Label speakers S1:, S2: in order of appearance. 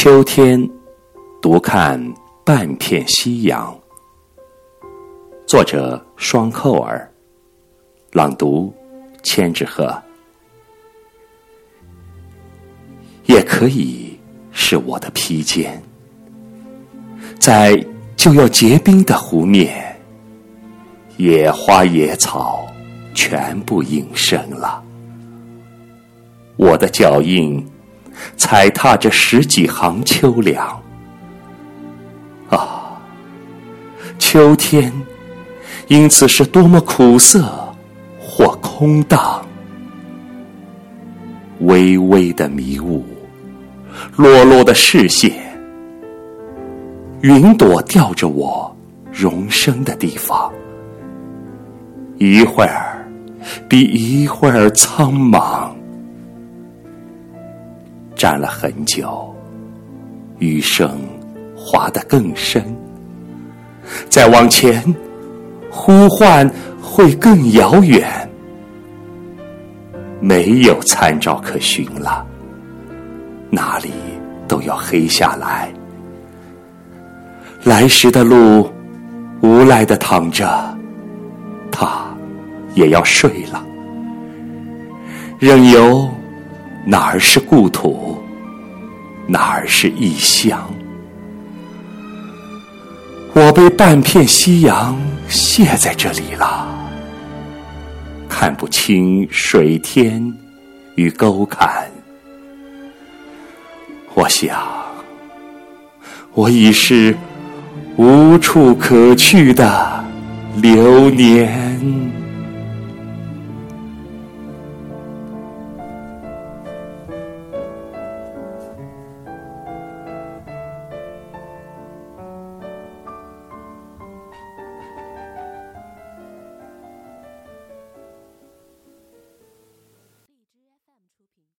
S1: 秋天，独看半片夕阳。作者：双扣儿。朗读：千纸鹤。也可以是我的披肩，在就要结冰的湖面，野花野草全部隐身了。我的脚印。踩踏着十几行秋凉，啊，秋天，因此是多么苦涩或空荡。微微的迷雾，落落的视线，云朵吊着我容身的地方，一会儿比一会儿苍茫。站了很久，余生滑得更深。再往前，呼唤会更遥远。没有参照可循了，哪里都要黑下来。来时的路，无赖的躺着，他也要睡了。任由。哪儿是故土，哪儿是异乡？我被半片夕阳卸在这里了，看不清水天与沟坎。我想，我已是无处可去的流年。